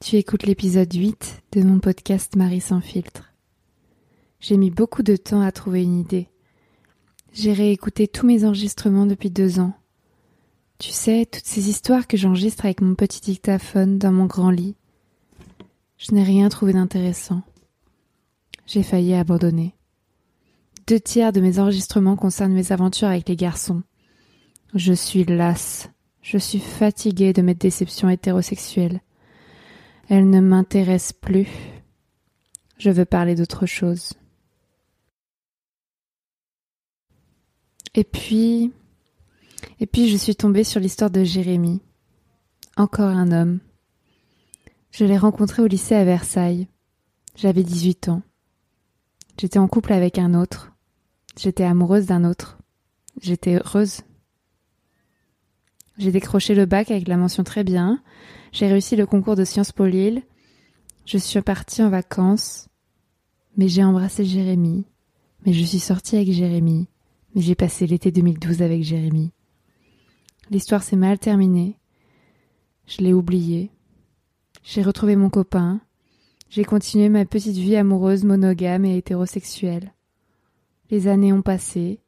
Tu écoutes l'épisode 8 de mon podcast Marie sans filtre. J'ai mis beaucoup de temps à trouver une idée. J'ai réécouté tous mes enregistrements depuis deux ans. Tu sais, toutes ces histoires que j'enregistre avec mon petit dictaphone dans mon grand lit. Je n'ai rien trouvé d'intéressant. J'ai failli abandonner. Deux tiers de mes enregistrements concernent mes aventures avec les garçons. Je suis lasse. Je suis fatiguée de mes déceptions hétérosexuelles. Elles ne m'intéressent plus. Je veux parler d'autre chose. Et puis, et puis je suis tombée sur l'histoire de Jérémie. Encore un homme. Je l'ai rencontré au lycée à Versailles. J'avais 18 ans. J'étais en couple avec un autre. J'étais amoureuse d'un autre. J'étais heureuse. J'ai décroché le bac avec la mention très bien. J'ai réussi le concours de Sciences Po Lille. Je suis partie en vacances. Mais j'ai embrassé Jérémy. Mais je suis sortie avec Jérémy. Mais j'ai passé l'été 2012 avec Jérémy. L'histoire s'est mal terminée. Je l'ai oublié. J'ai retrouvé mon copain. J'ai continué ma petite vie amoureuse monogame et hétérosexuelle. Les années ont passé.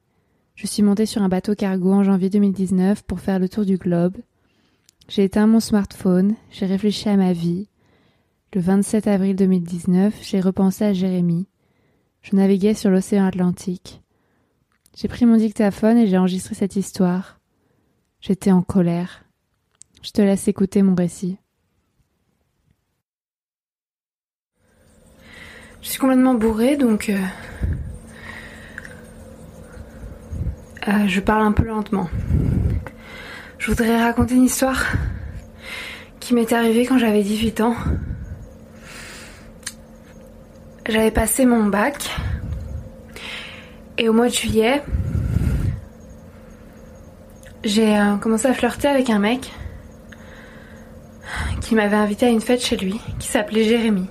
Je suis montée sur un bateau cargo en janvier 2019 pour faire le tour du globe. J'ai éteint mon smartphone, j'ai réfléchi à ma vie. Le 27 avril 2019, j'ai repensé à Jérémy. Je naviguais sur l'océan Atlantique. J'ai pris mon dictaphone et j'ai enregistré cette histoire. J'étais en colère. Je te laisse écouter mon récit. Je suis complètement bourrée, donc euh, Euh, je parle un peu lentement. Je voudrais raconter une histoire qui m'est arrivée quand j'avais 18 ans. J'avais passé mon bac et au mois de juillet, j'ai euh, commencé à flirter avec un mec qui m'avait invité à une fête chez lui, qui s'appelait Jérémy.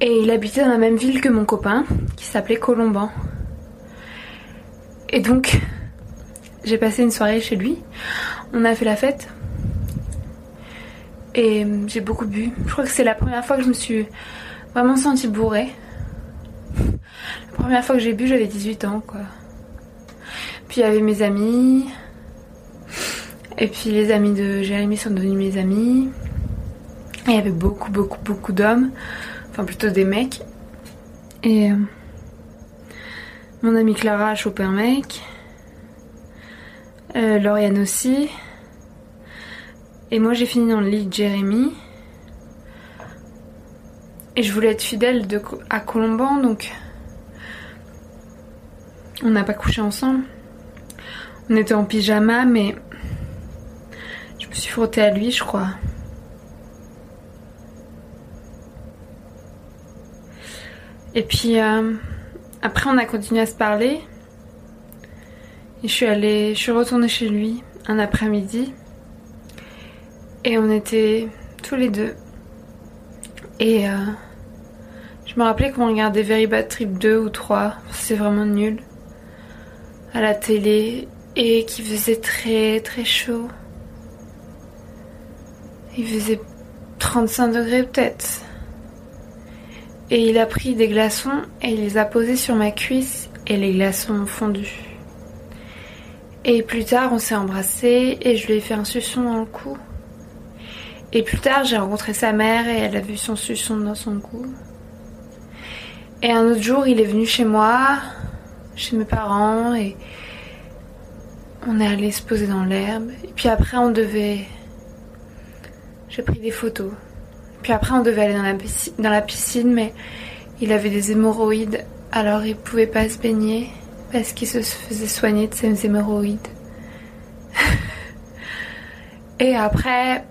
Et il habitait dans la même ville que mon copain, qui s'appelait Colomban. Et donc, j'ai passé une soirée chez lui. On a fait la fête. Et j'ai beaucoup bu. Je crois que c'est la première fois que je me suis vraiment sentie bourrée. La première fois que j'ai bu, j'avais 18 ans, quoi. Puis il y avait mes amis. Et puis les amis de Jérémy sont devenus mes amis. Et il y avait beaucoup, beaucoup, beaucoup d'hommes. Enfin, plutôt des mecs. Et. Mon amie Clara un mec. Euh, Lauriane aussi. Et moi j'ai fini dans le lit de Jérémy. Et je voulais être fidèle à Colomban donc on n'a pas couché ensemble. On était en pyjama mais je me suis frottée à lui je crois. Et puis euh, après, on a continué à se parler. Et je suis allée, je suis retournée chez lui un après-midi. Et on était tous les deux. Et euh, je me rappelais qu'on regardait Very Bad Trip 2 ou 3. C'est vraiment nul. À la télé. Et qui faisait très très chaud. Il faisait 35 degrés peut-être. Et il a pris des glaçons et il les a posés sur ma cuisse et les glaçons ont fondu. Et plus tard, on s'est embrassés et je lui ai fait un suçon dans le cou. Et plus tard, j'ai rencontré sa mère et elle a vu son suçon dans son cou. Et un autre jour, il est venu chez moi, chez mes parents, et on est allé se poser dans l'herbe. Et puis après, on devait. J'ai pris des photos. Puis après, on devait aller dans la, piscine, dans la piscine, mais il avait des hémorroïdes, alors il pouvait pas se baigner parce qu'il se faisait soigner de ses hémorroïdes. et après,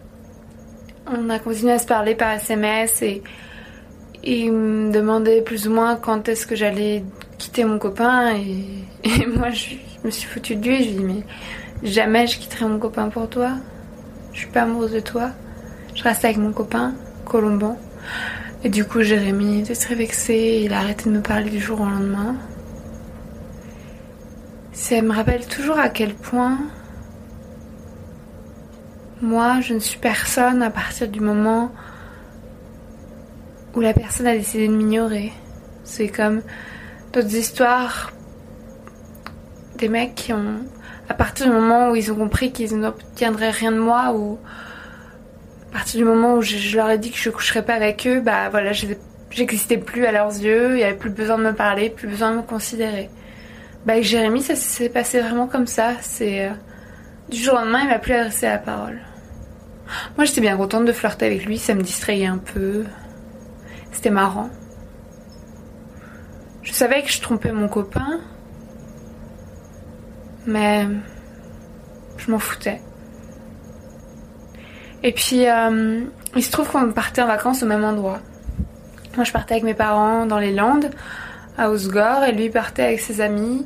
on a continué à se parler par SMS et il me demandait plus ou moins quand est-ce que j'allais quitter mon copain et, moi je, me suis foutue de lui et je lui ai dit mais jamais je quitterai mon copain pour toi. Je suis pas amoureuse de toi. Je reste avec mon copain. Et du coup, Jérémy était très vexé, il a arrêté de me parler du jour au lendemain. Ça me rappelle toujours à quel point Moi, je ne suis personne à partir du moment où la personne a décidé de m'ignorer. C'est comme d'autres histoires des mecs qui ont, à partir du moment où ils ont compris qu'ils n'obtiendraient rien de moi, ou à partir du moment où je, leur ai dit que je coucherais pas avec eux, bah voilà, j'existais plus à leurs yeux, il n'y avait plus besoin de me parler, plus besoin de me considérer. Bah avec Jérémy, ça s'est passé vraiment comme ça. C'est euh, du jour au lendemain, il m'a plus adressé la parole. Moi, j'étais bien contente de flirter avec lui, ça me distrayait un peu. C'était marrant. Je savais que je trompais mon copain, mais je m'en foutais. Et puis, euh, il se trouve qu'on partait en vacances au même endroit. Moi, je partais avec mes parents dans les Landes, à Osgore, et lui partait avec ses amis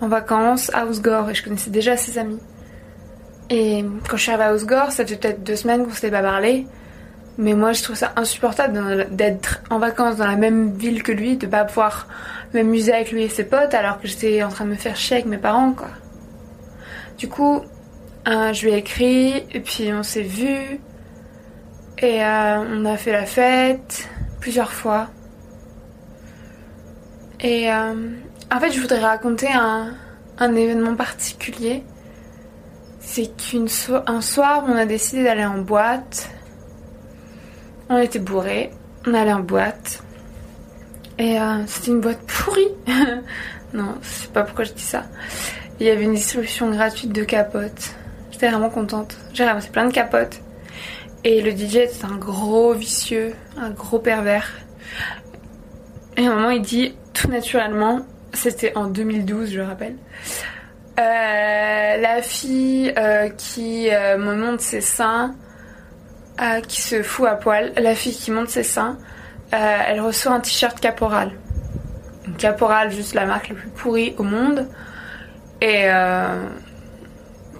en vacances à Osgore, et je connaissais déjà ses amis. Et quand je suis arrivée à Osgore, ça fait peut-être deux semaines qu'on s'était pas parlé. Mais moi, je trouve ça insupportable d'être en vacances dans la même ville que lui, de pas pouvoir m'amuser avec lui et ses potes alors que j'étais en train de me faire chier avec mes parents, quoi. Du coup, euh, je lui ai écrit et puis on s'est vu et euh, on a fait la fête plusieurs fois. Et euh, en fait, je voudrais raconter un, événement particulier. C'est qu'un soir, on a décidé d'aller en boîte. On était bourrés, on allait en boîte. Et c'était une boîte pourrie. non, je sais pas pourquoi je dis ça. Il y avait une distribution gratuite de capotes. J'étais vraiment contente. J'ai ramassé plein de capotes. Et le DJ était un gros vicieux, un gros pervers. Et à un moment, il dit tout naturellement, c'était en 2012, je rappelle. Euh, la fille euh, qui euh, me monte ses seins, qui se fout à poil, la fille qui monte ses seins, elle reçoit un t-shirt Caporal. Caporal, juste la marque la plus pourrie au monde. Et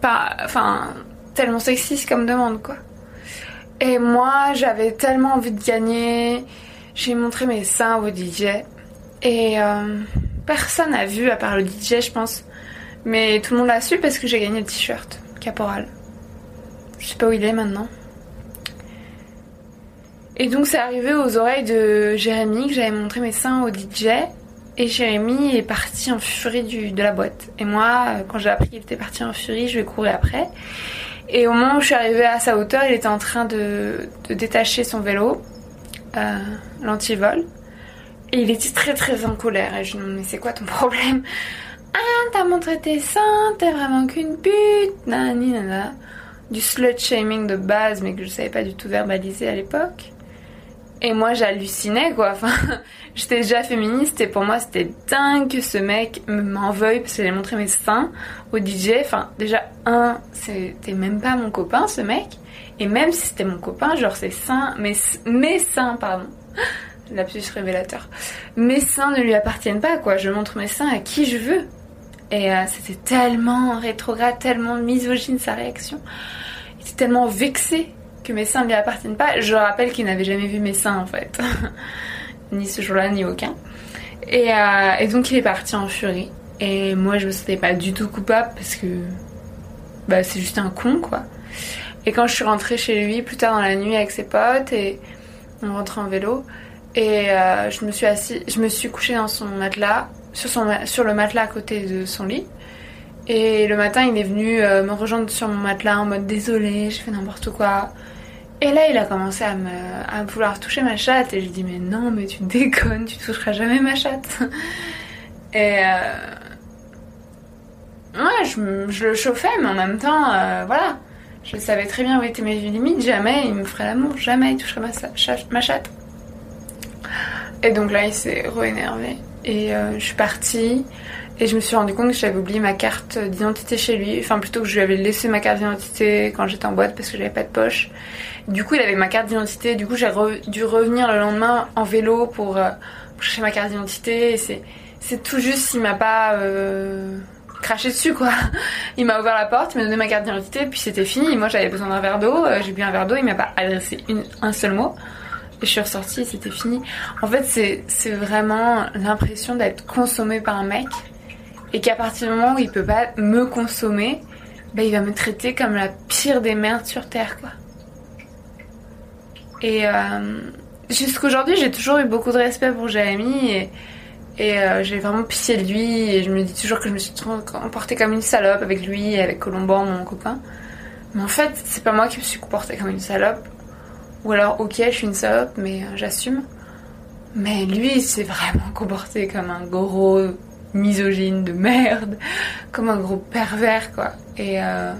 pas, enfin, tellement sexiste comme demande, quoi. Et moi, j'avais tellement envie de gagner. J'ai montré mes seins au DJ. Et euh, personne n'a vu, à part le DJ, je pense. Mais tout le monde l'a su parce que j'ai gagné le t-shirt Caporal. Je sais pas où il est maintenant. Et donc c'est arrivé aux oreilles de Jérémy que j'avais montré mes seins au DJ. Et Jérémy est parti en furie du, de la boîte. Et moi, euh, quand j'ai appris qu'il était parti en furie, je lui ai couru après. Et au moment où je suis arrivée à sa hauteur, il était en train de, de détacher son vélo, euh, l'antivol. Et il était très très en colère. Et je lui ai dit, mais c'est quoi ton problème? Ah, t'as montré tes seins, t'es vraiment qu'une pute, nani nana. Du slut shaming de base, mais que je savais pas du tout verbaliser à l'époque. Et moi, j'hallucinais, quoi. Enfin, j'étais déjà féministe et pour moi, c'était dingue que ce mec m'en veuille parce que j'ai montré mes seins au DJ. Enfin, déjà, un, c'était même pas mon copain, ce mec. Et même si c'était mon copain, genre ses seins, mes, mes seins, pardon. Lapsus révélateur. Mes seins ne lui appartiennent pas, quoi. Je montre mes seins à qui je veux. Et euh, c'était tellement rétrograde, tellement misogyne sa réaction. Il était tellement vexé que mes seins ne lui appartiennent pas. Je rappelle qu'il n'avait jamais vu mes seins en fait. ni ce jour-là, ni aucun. Euh, et, donc il est parti en furie. Et moi je me sentais pas du tout coupable parce que bah, c'est juste un con quoi. Et quand je suis rentrée chez lui plus tard dans la nuit avec ses potes et on rentrait en vélo et euh, je me suis assis, je me suis couchée dans son matelas, sur, son, sur le matelas à côté de son lit. Et le matin, il est venu euh, me rejoindre sur mon matelas en mode désolé, j'ai fait n'importe quoi. Et là, il a commencé à, me, vouloir toucher ma chatte. Et je dis, mais non, mais tu déconnes, tu toucheras jamais ma chatte. Et euh... ouais, je, le chauffais, mais en même temps, euh, voilà. Je savais très bien où étaient mes limites. Jamais il me ferait l'amour, jamais il toucherait ma, chatte. Et donc là, il s'est re-énervé. Et euh, je suis partie. Et je me suis rendu compte que j'avais oublié ma carte d'identité chez lui. Enfin, plutôt que je lui avais laissé ma carte d'identité quand j'étais en boîte parce que j'avais pas de poche. Du coup, il avait ma carte d'identité. Du coup, j'ai dû revenir le lendemain en vélo pour, euh, chercher ma carte d'identité. Et c'est, tout juste s'il m'a pas euh, craché dessus, quoi. Il m'a ouvert la porte, il m'a donné ma carte d'identité, puis c'était fini. Moi, j'avais besoin d'un verre d'eau. Euh, j'ai bu un verre d'eau. Il m'a pas adressé un seul mot. Et je suis ressortie, c'était fini. En fait, c'est vraiment l'impression d'être consommée par un mec et qu'à partir du moment où il peut pas me consommer, bah, il va me traiter comme la pire des merdes sur Terre, quoi. Et euh, jusqu'aujourd'hui, j'ai toujours eu beaucoup de respect pour Jérémy et, euh, j'ai vraiment pitié de lui et je me dis toujours que je me suis comportée comme une salope avec lui et avec Colomban, mon copain. Mais en fait, c'est pas moi qui me suis comportée comme une salope. Ou alors, ok, je suis une salope, mais euh, j'assume. Mais lui, il s'est vraiment comporté comme un gros misogyne de merde, comme un gros pervers, quoi. Et euh,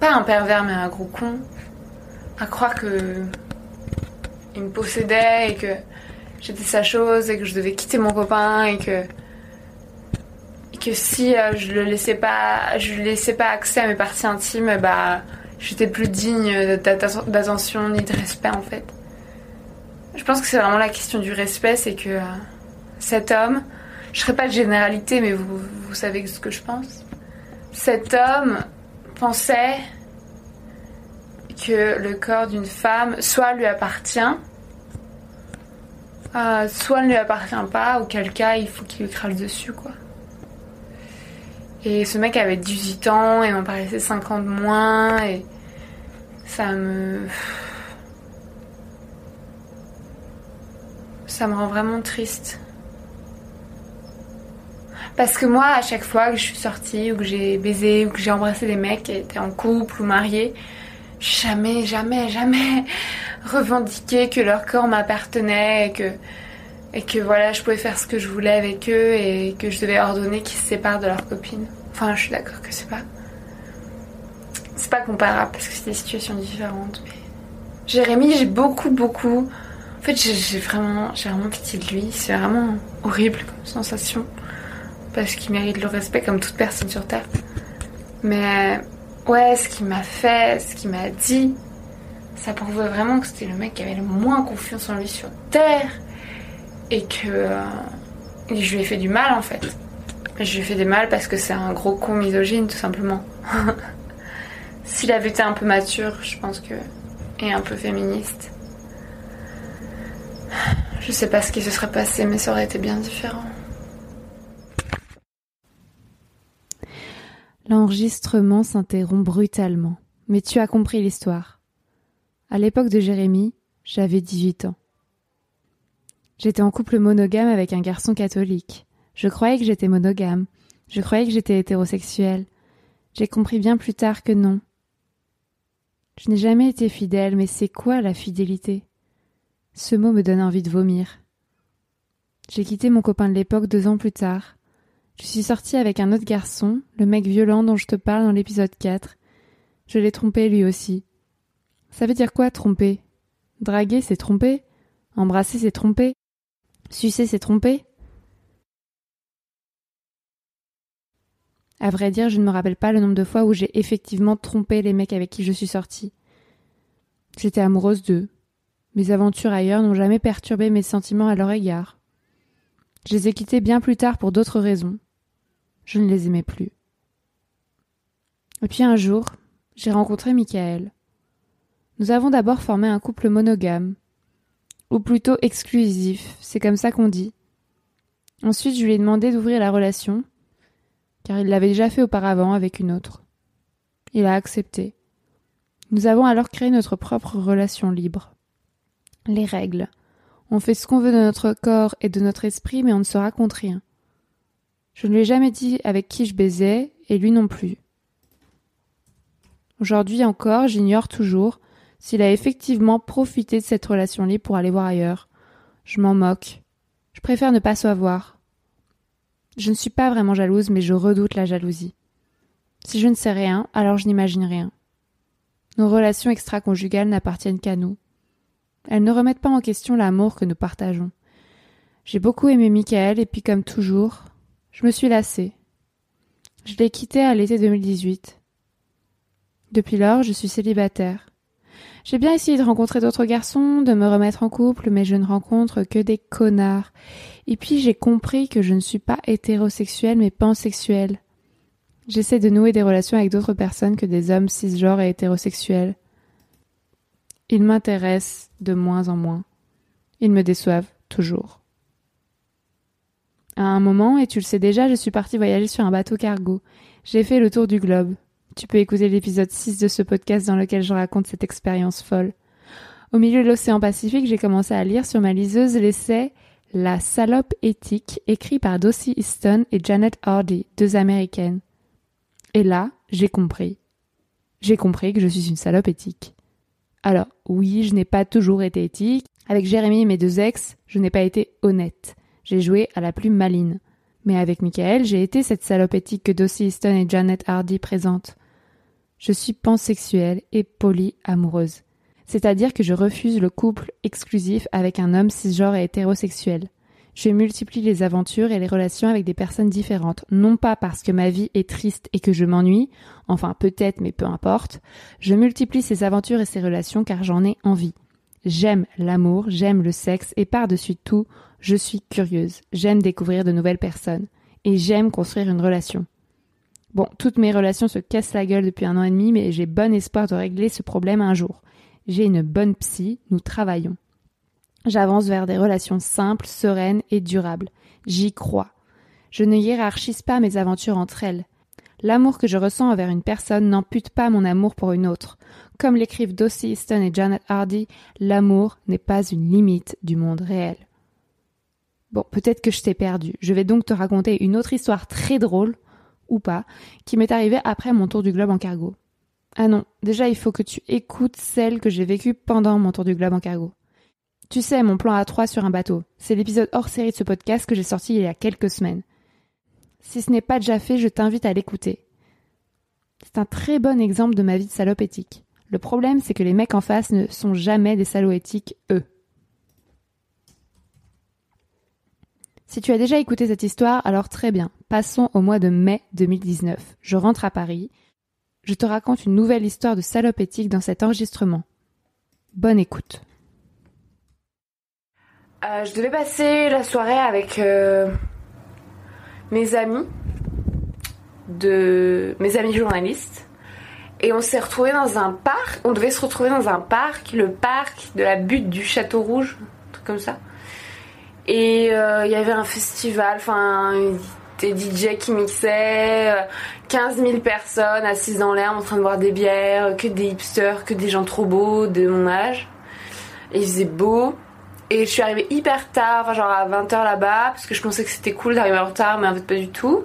pas un pervers, mais un gros con. À croire que il me possédait et que j'étais sa chose et que je devais quitter mon copain et que que si euh, je le laissais pas, je lui laissais pas accès à mes parties intimes, bah j'étais plus digne d'attention ni de respect en fait. Je pense que c'est vraiment la question du respect, c'est que euh, cet homme, je ne ferai pas de généralité, mais vous, savez ce que je pense. Cet homme pensait que le corps d'une femme soit lui appartient, euh, soit ne lui appartient pas, auquel cas il faut qu'il lui crale dessus, quoi. Et ce mec avait 18 ans et m'en paraissait 50 moins et ça me... Ça me rend vraiment triste. Parce que moi, à chaque fois que je suis sortie, ou que j'ai baisé, ou que j'ai embrassé des mecs qui étaient en couple ou mariés, jamais, jamais, jamais revendiqué que leur corps m'appartenait et que, que voilà, je pouvais faire ce que je voulais avec eux et que je devais ordonner qu'ils se séparent de leur copine. Enfin, je suis d'accord que c'est pas. C'est pas comparable parce que c'est des situations différentes. Jérémy, j'ai beaucoup, beaucoup. En fait, j'ai vraiment, j'ai vraiment pitié de lui. C'est vraiment horrible comme sensation parce qu'il mérite le respect comme toute personne sur Terre. Mais ouais, ce qu'il m'a fait, ce qu'il m'a dit, ça prouvait vraiment que c'était le mec qui avait le moins confiance en lui sur Terre et que euh, je lui ai fait du mal en fait. Je lui ai fait du mal parce que c'est un gros con misogyne tout simplement. S'il avait été un peu mature, je pense que et un peu féministe. Je sais pas ce qui se serait passé, mais ça aurait été bien différent. L'enregistrement s'interrompt brutalement. Mais tu as compris l'histoire. À l'époque de Jérémie, j'avais 18 ans. J'étais en couple monogame avec un garçon catholique. Je croyais que j'étais monogame. Je croyais que j'étais hétérosexuel. J'ai compris bien plus tard que non. Je n'ai jamais été fidèle, mais c'est quoi la fidélité? Ce mot me donne envie de vomir. J'ai quitté mon copain de l'époque deux ans plus tard. Je suis sortie avec un autre garçon, le mec violent dont je te parle dans l'épisode 4. Je l'ai trompé lui aussi. Ça veut dire quoi tromper? Draguer, c'est tromper? Embrasser, c'est tromper? Sucer, c'est tromper? À vrai dire, je ne me rappelle pas le nombre de fois où j'ai effectivement trompé les mecs avec qui je suis sortie. J'étais amoureuse d'eux. Mes aventures ailleurs n'ont jamais perturbé mes sentiments à leur égard. Je les ai quittés bien plus tard pour d'autres raisons. Je ne les aimais plus. Et puis un jour, j'ai rencontré Michael. Nous avons d'abord formé un couple monogame, ou plutôt exclusif, c'est comme ça qu'on dit. Ensuite, je lui ai demandé d'ouvrir la relation, car il l'avait déjà fait auparavant avec une autre. Il a accepté. Nous avons alors créé notre propre relation libre. Les règles, on fait ce qu'on veut de notre corps et de notre esprit, mais on ne se raconte rien. Je ne lui ai jamais dit avec qui je baisais, et lui non plus. Aujourd'hui encore, j'ignore toujours s'il a effectivement profité de cette relation libre pour aller voir ailleurs. Je m'en moque. Je préfère ne pas savoir. Je ne suis pas vraiment jalouse, mais je redoute la jalousie. Si je ne sais rien, alors je n'imagine rien. Nos relations extra-conjugales n'appartiennent qu'à nous. Elles ne remettent pas en question l'amour que nous partageons. J'ai beaucoup aimé Michael et puis comme toujours, je me suis lassée. Je l'ai quitté à l'été 2018. Depuis lors, je suis célibataire. J'ai bien essayé de rencontrer d'autres garçons, de me remettre en couple, mais je ne rencontre que des connards. Et puis j'ai compris que je ne suis pas hétérosexuelle mais pansexuelle. J'essaie de nouer des relations avec d'autres personnes que des hommes cisgenres et hétérosexuels. Ils m'intéressent de moins en moins. Ils me déçoivent toujours. À un moment, et tu le sais déjà, je suis partie voyager sur un bateau cargo. J'ai fait le tour du globe. Tu peux écouter l'épisode 6 de ce podcast dans lequel je raconte cette expérience folle. Au milieu de l'océan Pacifique, j'ai commencé à lire sur ma liseuse l'essai La salope éthique, écrit par Dossie Easton et Janet Hardy, deux américaines. Et là, j'ai compris. J'ai compris que je suis une salope éthique. Alors, oui, je n'ai pas toujours été éthique. Avec Jérémy et mes deux ex, je n'ai pas été honnête. J'ai joué à la plus maline. Mais avec Michael, j'ai été cette salope éthique que Dossie Easton et Janet Hardy présentent. Je suis pansexuelle et polyamoureuse. C'est-à-dire que je refuse le couple exclusif avec un homme cisgenre et hétérosexuel. Je multiplie les aventures et les relations avec des personnes différentes, non pas parce que ma vie est triste et que je m'ennuie, enfin peut-être mais peu importe, je multiplie ces aventures et ces relations car j'en ai envie. J'aime l'amour, j'aime le sexe et par-dessus tout, je suis curieuse, j'aime découvrir de nouvelles personnes et j'aime construire une relation. Bon, toutes mes relations se cassent la gueule depuis un an et demi, mais j'ai bon espoir de régler ce problème un jour. J'ai une bonne psy, nous travaillons. J'avance vers des relations simples, sereines et durables. J'y crois. Je ne hiérarchise pas mes aventures entre elles. L'amour que je ressens envers une personne n'ampute pas mon amour pour une autre. Comme l'écrivent Dossie Easton et Janet Hardy, l'amour n'est pas une limite du monde réel. Bon, peut-être que je t'ai perdu. Je vais donc te raconter une autre histoire très drôle, ou pas, qui m'est arrivée après mon tour du globe en cargo. Ah non, déjà il faut que tu écoutes celle que j'ai vécue pendant mon tour du globe en cargo. Tu sais, mon plan A3 sur un bateau. C'est l'épisode hors série de ce podcast que j'ai sorti il y a quelques semaines. Si ce n'est pas déjà fait, je t'invite à l'écouter. C'est un très bon exemple de ma vie de salope éthique. Le problème, c'est que les mecs en face ne sont jamais des salauds éthiques, eux. Si tu as déjà écouté cette histoire, alors très bien. Passons au mois de mai 2019. Je rentre à Paris. Je te raconte une nouvelle histoire de salope éthique dans cet enregistrement. Bonne écoute. Euh, je devais passer la soirée avec euh, mes amis, de mes amis journalistes, et on s'est retrouvés dans un parc. On devait se retrouver dans un parc, le parc de la butte du Château Rouge, un truc comme ça. Et euh, il y avait un festival, enfin des DJ qui mixaient, 15 000 personnes assises dans l'herbe en train de boire des bières, que des hipsters, que des gens trop beaux de mon âge. Et il faisait beau. Et je suis arrivée hyper tard, genre à 20h là-bas, parce que je pensais que c'était cool d'arriver en retard, mais en fait pas du tout.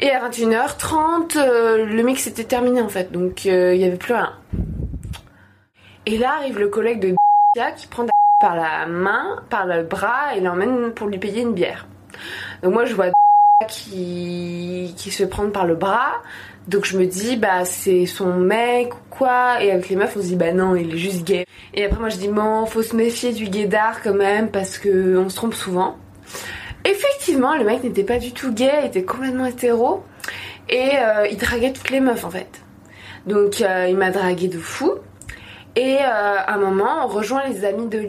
Et à 21h30, euh, le mix était terminé en fait, donc euh, il n'y avait plus rien. Et là arrive le collègue de qui prend par la main, par le bras et l'emmène pour lui payer une bière. Donc moi je vois qui, qui se prendre par le bras. Donc je me dis, bah c'est son mec ou quoi? Et avec les meufs, on se dit, bah non, il est juste gay. Et après, moi je dis, bon, faut se méfier du gaydar quand même parce que on se trompe souvent. Effectivement, le mec n'était pas du tout gay, il était complètement hétéro. Et euh, il draguait toutes les meufs en fait. Donc euh, il m'a dragué de fou. Et euh, à un moment, on rejoint les amis de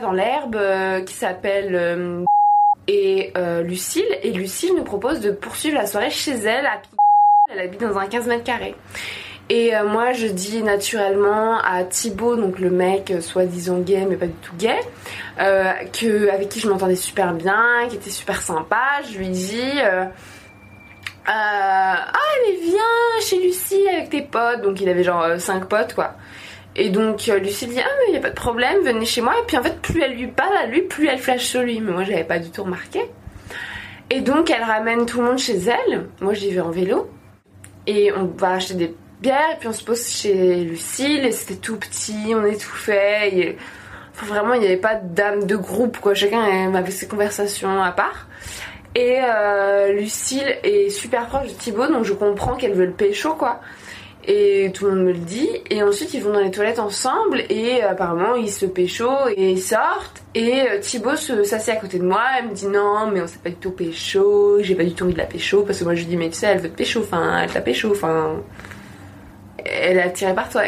dans l'herbe qui s'appelle et Lucille. Et Lucille nous propose de poursuivre la soirée chez elle à elle habite dans un 15 mètres carrés. Et euh, moi, je dis naturellement à Thibaut, donc le mec euh, soi-disant gay, mais pas du tout gay, euh, que, avec qui je m'entendais super bien, qui était super sympa, je lui dis Ah, allez, viens chez Lucie avec tes potes. Donc il avait genre 5 potes, quoi. Et donc Lucie dit Ah, mais il a pas de problème, venez chez moi. Et puis en fait, plus elle lui parle à lui, plus elle flash sur lui. Mais moi, j'avais pas du tout remarqué. Et donc elle ramène tout le monde chez elle. Moi, j'y vais en vélo. Et on va acheter des bières, et puis on se pose chez Lucille, et c'était tout petit, on étouffait. Et... Enfin, vraiment, il n'y avait pas d'âme de groupe, quoi. Chacun avait ses conversations à part. Et euh, Lucille est super proche de Thibaut, donc je comprends qu'elle veut le pécho, quoi. Et tout le monde me le dit. Et ensuite, ils vont dans les toilettes ensemble. Et apparemment, ils se pécho et ils sortent. Et euh, Thibaut s'assied à côté de moi. Elle me dit non, mais on s'est pas du tout pécho. J'ai pas du tout envie de la pécho. Parce que moi, je lui dis, mais tu sais, elle veut te pécho. Enfin, elle t'a pécho. Enfin. Elle est attirée par toi.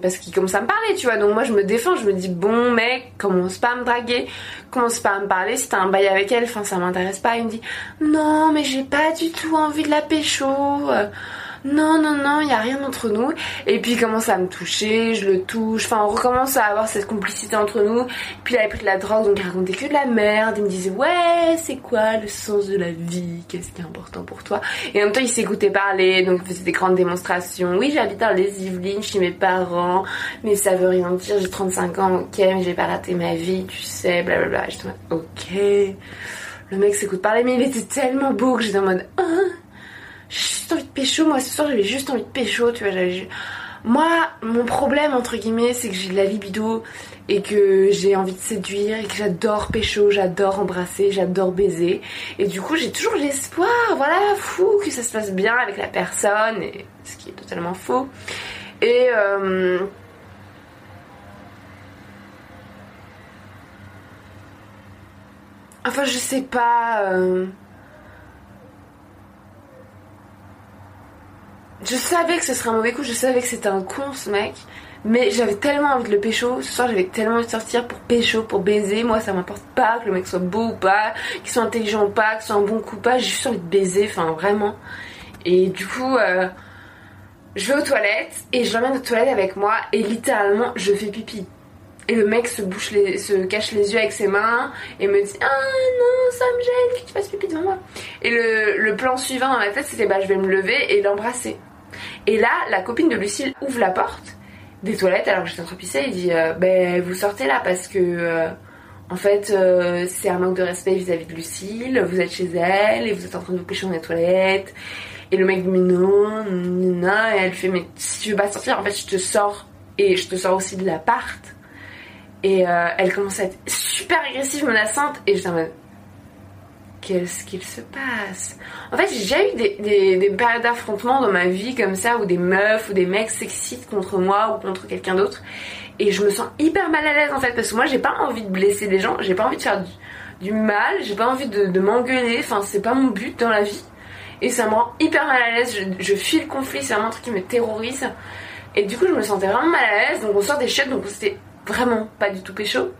Parce qu'il commence à me parler, tu vois. Donc moi, je me défends. Je me dis, bon, mec, commence pas à me draguer. Commence pas à me parler. Si t'as un bail avec elle, enfin, ça m'intéresse pas. Il me dit, non, mais j'ai pas du tout envie de la pécho non, non, non, il y a rien entre nous. Et puis il commence à me toucher, je le touche. Enfin, on recommence à avoir cette complicité entre nous. Puis il avait pris de la drogue, donc il racontait que de la merde. Il me disait, ouais, c'est quoi le sens de la vie? Qu'est-ce qui est important pour toi? Et en même temps, il s'écoutait parler, donc il faisait des grandes démonstrations. Oui, j'habite dans les Yvelines chez mes parents, mais ça veut rien dire. J'ai 35 ans, ok, mais j'ai pas raté ma vie, tu sais, blablabla. J'étais en mode, ok. Le mec s'écoute parler, mais il était tellement beau que j'étais en mode, ah j'ai juste envie de pécho. Moi, ce soir, j'avais juste envie de pécho, tu vois. Moi, mon problème, entre guillemets, c'est que j'ai de la libido et que j'ai envie de séduire et que j'adore pécho, j'adore embrasser, j'adore baiser. Et du coup, j'ai toujours l'espoir, voilà, fou, que ça se passe bien avec la personne, et ce qui est totalement faux. Et... Euh, enfin, je sais pas... Euh, Je savais que ce serait un mauvais coup, je savais que c'était un con ce mec. Mais j'avais tellement envie de le pécho. Ce soir, j'avais tellement envie de sortir pour pécho, pour baiser. Moi, ça m'importe pas que le mec soit beau ou pas, qu'il soit intelligent ou pas, qu'il soit un bon coup ou pas. J'ai juste envie de baiser, enfin vraiment. Et du coup, euh, je vais aux toilettes et je l'emmène aux toilettes avec moi et littéralement, je fais pipi. Et le mec se, cache les yeux avec ses mains et me dit Ah non, ça me gêne que tu fasses pipi devant moi. Et le, le plan suivant dans ma tête, c'était Bah, je vais me lever et l'embrasser. Et là, la copine de Lucille ouvre la porte des toilettes alors que j'étais en train de pisser dit euh, Ben, vous sortez là parce que. Euh, en fait, euh, c'est un manque de respect vis-à-vis de Lucille. Vous êtes chez elle et vous êtes en train de vous pêcher dans les toilettes. Et le mec dit mais non, non, Et elle fait mais si tu veux pas sortir, en fait, je te sors et je te sors aussi de l'appart. Et elle commence à être super agressive, menaçante. Et j'étais en mode qu'est-ce qu'il se passe En fait, j'ai déjà eu des, des, périodes d'affrontement dans ma vie comme ça, où des meufs ou des mecs s'excitent contre moi ou contre quelqu'un d'autre. Et je me sens hyper mal à l'aise en fait, parce que moi j'ai pas envie de blesser des gens, j'ai pas envie de faire du, mal, j'ai pas envie de, m'engueuler, enfin c'est pas mon but dans la vie. Et ça me rend hyper mal à l'aise, je, je fuis le conflit, c'est vraiment un truc qui me terrorise. Et du coup je me sentais vraiment mal à l'aise, donc on sort des chiottes, donc c'était vraiment pas du tout pécho.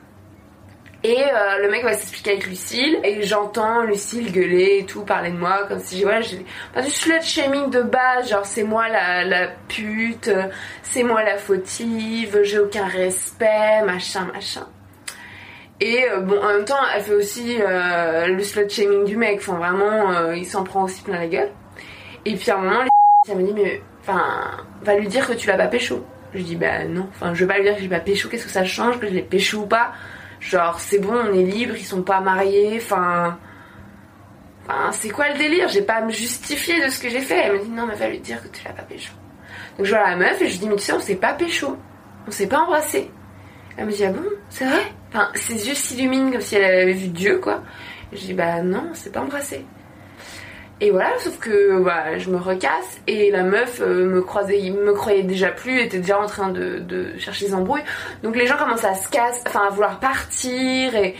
Et euh, le mec va s'expliquer avec Lucille et j'entends Lucille gueuler et tout, parler de moi comme si voilà, j'ai pas du slut shaming de base, genre c'est moi la, la pute, c'est moi la fautive, j'ai aucun respect, machin, machin. Et euh, bon, en même temps, elle fait aussi euh, le slut shaming du mec, enfin vraiment, il s'en prend aussi plein la gueule. Et puis à un moment, elle me dit, mais enfin, va lui dire que tu l'as pas pécho. Je dis, bah non, enfin, je vais pas lui dire que j'ai pas pécho, qu'est-ce que ça change, que je l'ai pécho ou pas Genre, c'est bon, on est libre, ils sont pas mariés, enfin. Enfin, c'est quoi le délire? J'ai pas à me justifier de ce que j'ai fait. Elle me dit non, mais va lui dire que tu l'as pas pécho. Donc je vois la meuf et je lui dis mais tu sais, on s'est pas pécho. On s'est pas embrassé. Elle me dit ah bon, c'est vrai? Enfin, ses yeux s'illuminent comme si elle avait vu Dieu quoi. je dis bah non, on s'est pas embrassé. Et voilà, sauf que bah, je me recasse et la meuf euh, me croisait, me croyait déjà plus, était déjà en train de, de chercher des embrouilles. Donc les gens commencent à se casser, enfin à vouloir partir et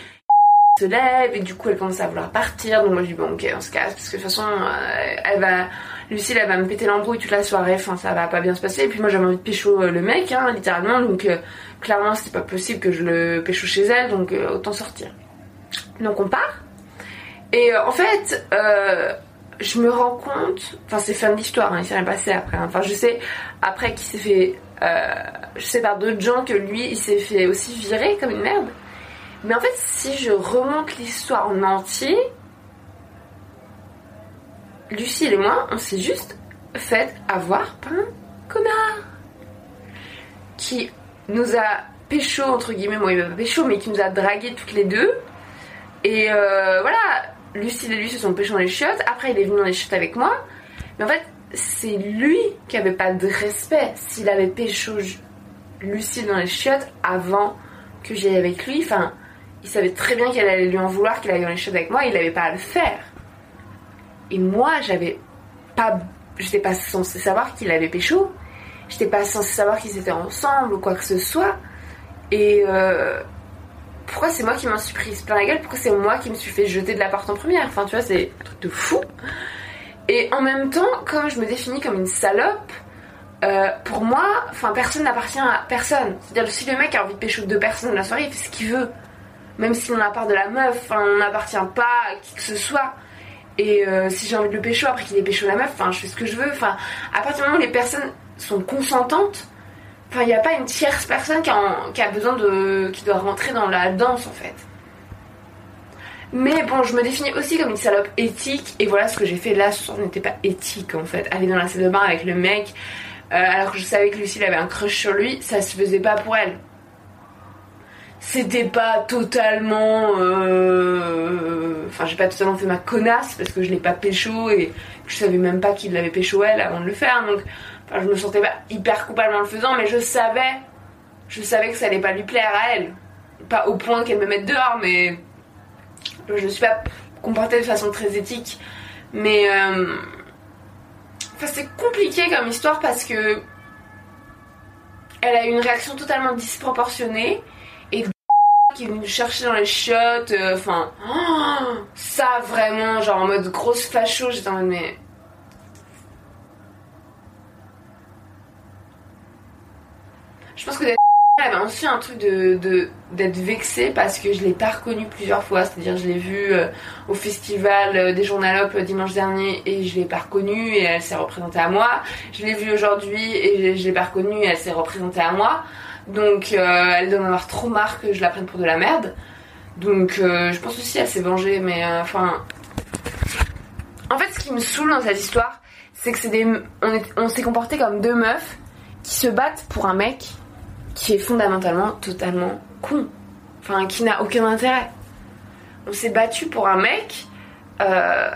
se lève et du coup elle commence à vouloir partir. Donc moi je dis bon ok on se casse parce que de toute façon euh, elle va, Lucille elle va me péter l'embrouille toute la soirée, enfin ça va pas bien se passer. Et puis moi j'avais envie de pécho euh, le mec, hein, littéralement. Donc clairement c'était pas possible que je le pécho chez elle, donc autant sortir. Donc on part. Et en fait je me rends compte, enfin c'est fin de hein, il s'est rien passé après. Hein. Enfin je sais après qu'il s'est fait, euh, je sais par d'autres gens que lui il s'est fait aussi virer comme une merde. Mais en fait si je remonte l'histoire en entier, Lucille et moi on s'est juste fait avoir par un connard qui nous a pécho entre guillemets, moi il m'a pécho mais qui nous a dragué toutes les deux. Et euh, voilà, Lucille et lui se sont pêchés dans les chiottes. Après, il est venu dans les chiottes avec moi. Mais en fait, c'est lui qui avait pas de respect. S'il avait pécho Lucille dans les chiottes avant que j'y aille avec lui, enfin, il savait très bien qu'elle allait lui en vouloir qu'il aille dans les chiottes avec moi. Il n'avait pas à le faire. Et moi, j'avais pas, j'étais pas censée savoir qu'il avait pécho. J'étais pas censée savoir qu'ils étaient ensemble ou quoi que ce soit. Et euh, pourquoi c'est moi qui m'en suis prise plein la gueule? Pourquoi c'est moi qui me suis fait jeter de la porte en première? Enfin, tu vois, c'est un truc de fou. Et en même temps, comme je me définis comme une salope, euh, pour moi, enfin, personne n'appartient à personne. C'est-à-dire, si le mec a envie de pécho deux personnes la soirée, il fait ce qu'il veut. Même si on a part de la meuf, on n'appartient pas à qui que ce soit. Et euh, si j'ai envie de le pécho après qu'il ait pécho la meuf, enfin, je fais ce que je veux. Enfin, à partir du moment où les personnes sont consentantes, enfin, il n'y a pas une tierce personne qui a, qui a besoin de. qui doit rentrer dans la danse en fait. Mais bon, je me définis aussi comme une salope éthique, et voilà ce que j'ai fait là ce soir n'était pas éthique en fait. Aller dans la salle de bain avec le mec, euh, alors que je savais que Lucille avait un crush sur lui, ça se faisait pas pour elle. C'était pas totalement. euh, Enfin, j'ai pas totalement fait ma connasse parce que je l'ai pas pécho et je savais même pas qu'il l'avait pécho elle avant de le faire. Donc, enfin, je me sentais pas hyper coupable en le faisant, mais je savais. Je savais que ça allait pas lui plaire à elle. Pas au point qu'elle me mette dehors, mais. Je me suis pas comportée de façon très éthique. Mais. euh, Enfin, c'est compliqué comme histoire parce que. Elle a eu une réaction totalement disproportionnée. Et qui est venu chercher dans les chiottes. euh, Enfin. ça vraiment, genre en mode grosse facho. J'étais en mode, mais. Pense que elle avait aussi un truc de d'être vexée parce que je l'ai pas reconnu plusieurs fois. C'est-à-dire, je l'ai vu euh, au festival euh, des journalopes euh, dimanche dernier et je l'ai pas reconnue et elle s'est représentée à moi. Je l'ai vue aujourd'hui et je, l'ai pas reconnue et elle s'est représentée à moi. Donc, elle doit en avoir trop marre que je la prenne pour de la merde. Donc, je pense aussi elle s'est vengée, mais enfin. en fait, ce qui me saoule dans cette histoire, c'est que c'est des, on s'est comporté comme deux meufs qui se battent pour un mec qui est fondamentalement totalement con. Enfin, qui n'a aucun intérêt. On s'est battu pour un mec euh,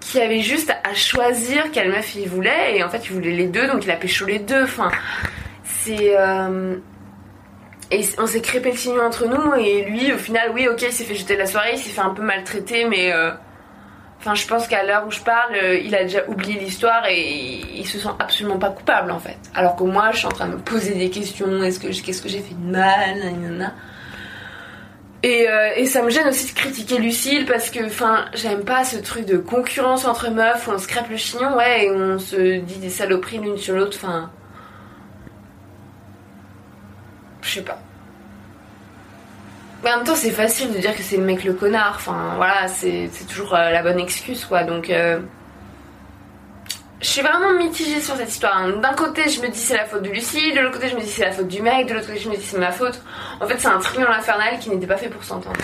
qui avait juste à choisir quelle meuf il voulait, et en fait, il voulait les deux, donc il a pécho les deux. Enfin, c'est. euh, Et on s'est crépé le entre nous, et lui, au final, oui, ok, il s'est fait jeter la soirée, il s'est fait un peu maltraiter, mais. euh, Enfin, je pense qu'à l'heure où je parle, euh, il a déjà oublié l'histoire et il se sent absolument pas coupable en fait. Alors que moi, je suis en train de me poser des questions. Est-ce que qu'est-ce que j'ai fait de mal? Et, euh, et ça me gêne aussi de critiquer Lucille parce que, enfin, j'aime pas ce truc de concurrence entre meufs où on se crêpe le chignon, ouais, et on se dit des saloperies l'une sur l'autre. Enfin, je sais pas. En même temps, c'est facile de dire que c'est le mec le connard. Enfin, voilà, c'est c'est toujours euh, la bonne excuse, quoi. Donc, euh, je suis vraiment mitigée sur cette histoire. hein. D'un côté, je me dis c'est la faute de Lucie, de l'autre côté, je me dis c'est la faute du mec, de l'autre côté, je me dis c'est ma faute. En fait, c'est un triangle infernal qui n'était pas fait pour s'entendre.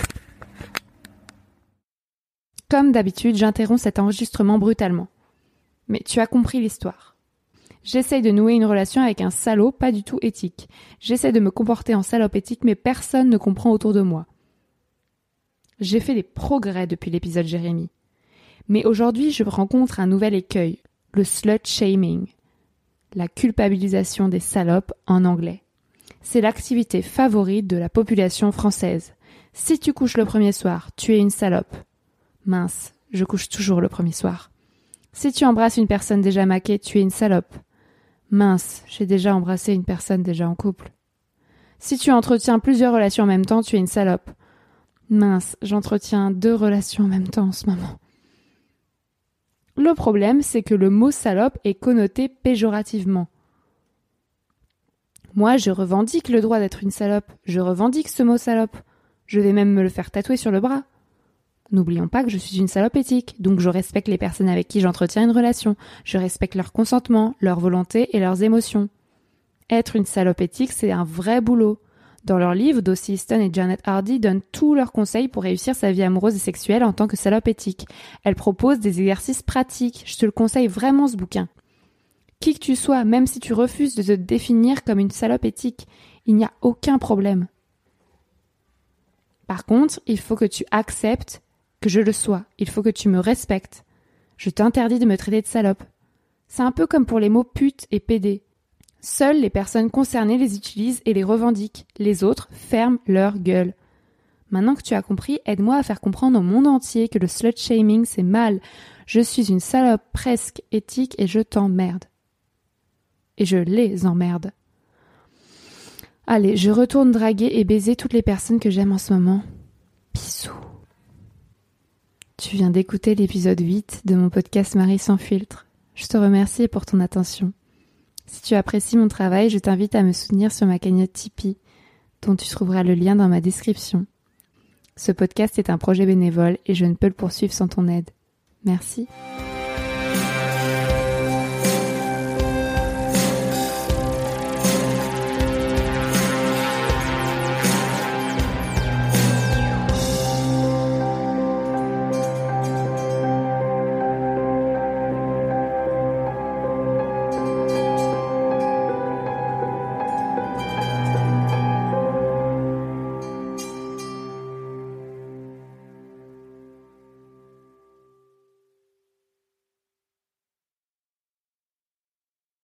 Comme d'habitude, j'interromps cet enregistrement brutalement. Mais tu as compris l'histoire. J'essaye de nouer une relation avec un salaud pas du tout éthique. J'essaie de me comporter en salope éthique, mais personne ne comprend autour de moi. J'ai fait des progrès depuis l'épisode Jérémy. Mais aujourd'hui, je rencontre un nouvel écueil, le slut shaming, la culpabilisation des salopes en anglais. C'est l'activité favorite de la population française. Si tu couches le premier soir, tu es une salope. Mince, je couche toujours le premier soir. Si tu embrasses une personne déjà maquée, tu es une salope. Mince, j'ai déjà embrassé une personne déjà en couple. Si tu entretiens plusieurs relations en même temps, tu es une salope. Mince, j'entretiens deux relations en même temps en ce moment. Le problème, c'est que le mot salope est connoté péjorativement. Moi, je revendique le droit d'être une salope. Je revendique ce mot salope. Je vais même me le faire tatouer sur le bras. N'oublions pas que je suis une salope éthique, donc je respecte les personnes avec qui j'entretiens une relation. Je respecte leur consentement, leur volonté et leurs émotions. Être une salope éthique, c'est un vrai boulot. Dans leur livre, Dossie Easton et Janet Hardy donnent tous leurs conseils pour réussir sa vie amoureuse et sexuelle en tant que salope éthique. Elles proposent des exercices pratiques. Je te le conseille vraiment ce bouquin. Qui que tu sois, même si tu refuses de te définir comme une salope éthique, il n'y a aucun problème. Par contre, il faut que tu acceptes que je le sois. Il faut que tu me respectes. Je t'interdis de me traiter de salope. C'est un peu comme pour les mots pute et pédé. Seules les personnes concernées les utilisent et les revendiquent. Les autres ferment leur gueule. Maintenant que tu as compris, aide-moi à faire comprendre au monde entier que le slut shaming c'est mal. Je suis une salope presque éthique et je t'emmerde. Et je les emmerde. Allez, je retourne draguer et baiser toutes les personnes que j'aime en ce moment. Tu viens d'écouter l'épisode 8 de mon podcast Marie sans filtre. Je te remercie pour ton attention. Si tu apprécies mon travail, je t'invite à me soutenir sur ma cagnotte Tipeee, dont tu trouveras le lien dans ma description. Ce podcast est un projet bénévole et je ne peux le poursuivre sans ton aide. Merci.